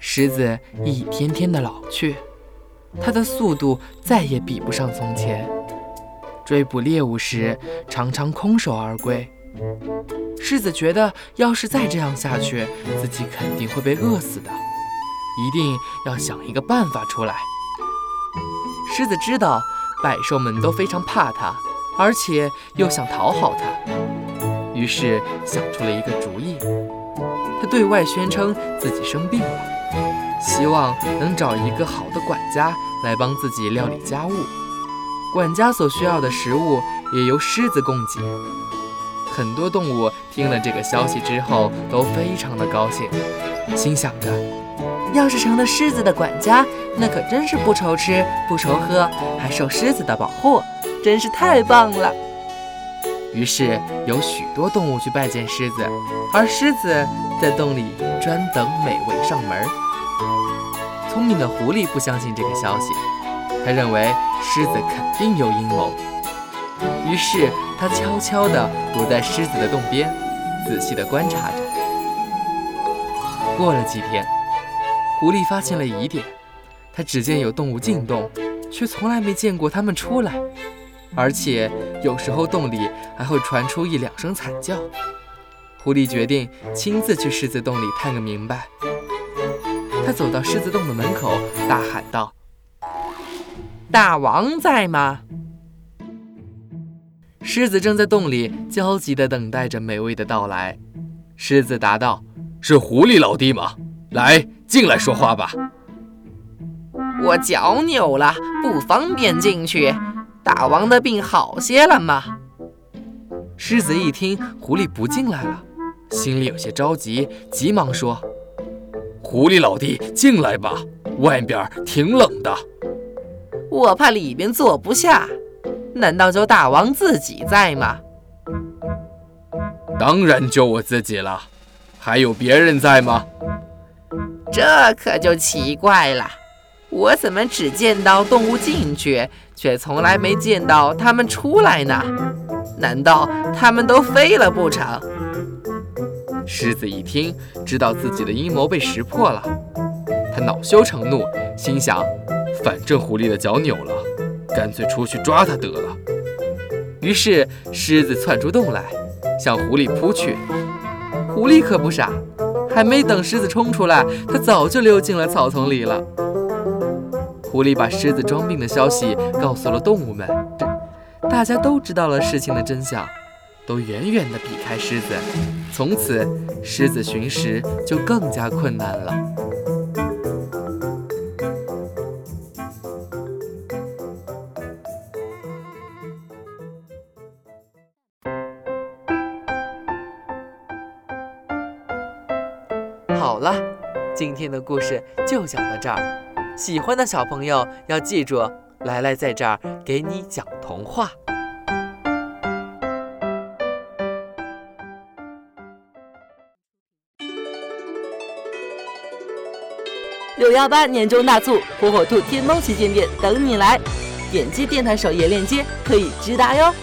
狮子一天天的老去，它的速度再也比不上从前。追捕猎物时，常常空手而归。狮子觉得，要是再这样下去，自己肯定会被饿死的，一定要想一个办法出来。狮子知道，百兽们都非常怕它，而且又想讨好它，于是想出了一个主意。他对外宣称自己生病了，希望能找一个好的管家来帮自己料理家务。管家所需要的食物也由狮子供给。很多动物听了这个消息之后都非常的高兴，心想着，要是成了狮子的管家，那可真是不愁吃不愁喝，还受狮子的保护，真是太棒了。于是有许多动物去拜见狮子，而狮子在洞里专等美味上门。聪明的狐狸不相信这个消息，他认为狮子肯定有阴谋，于是他悄悄地躲在狮子的洞边，仔细地观察着。过了几天，狐狸发现了疑点，他只见有动物进洞，却从来没见过它们出来。而且有时候洞里还会传出一两声惨叫。狐狸决定亲自去狮子洞里探个明白。他走到狮子洞的门口，大喊道：“大王在吗？”狮子正在洞里焦急地等待着美味的到来。狮子答道：“是狐狸老弟吗？来，进来说话吧。”我脚扭了，不方便进去。大王的病好些了吗？狮子一听狐狸不进来了，心里有些着急，急忙说：“狐狸老弟，进来吧，外边挺冷的。”我怕里边坐不下。难道就大王自己在吗？当然就我自己了，还有别人在吗？这可就奇怪了。我怎么只见到动物进去，却从来没见到它们出来呢？难道它们都飞了不成？狮子一听，知道自己的阴谋被识破了，他恼羞成怒，心想：反正狐狸的脚扭了，干脆出去抓它得了。于是狮子窜出洞来，向狐狸扑去。狐狸可不傻，还没等狮子冲出来，它早就溜进了草丛里了。狐狸把狮子装病的消息告诉了动物们，大家都知道了事情的真相，都远远地避开狮子。从此，狮子寻食就更加困难了。好了，今天的故事就讲到这儿。喜欢的小朋友要记住，来来在这儿给你讲童话。六幺八年终大促，火火兔天猫旗舰店等你来！点击电台首页链接可以直达哟。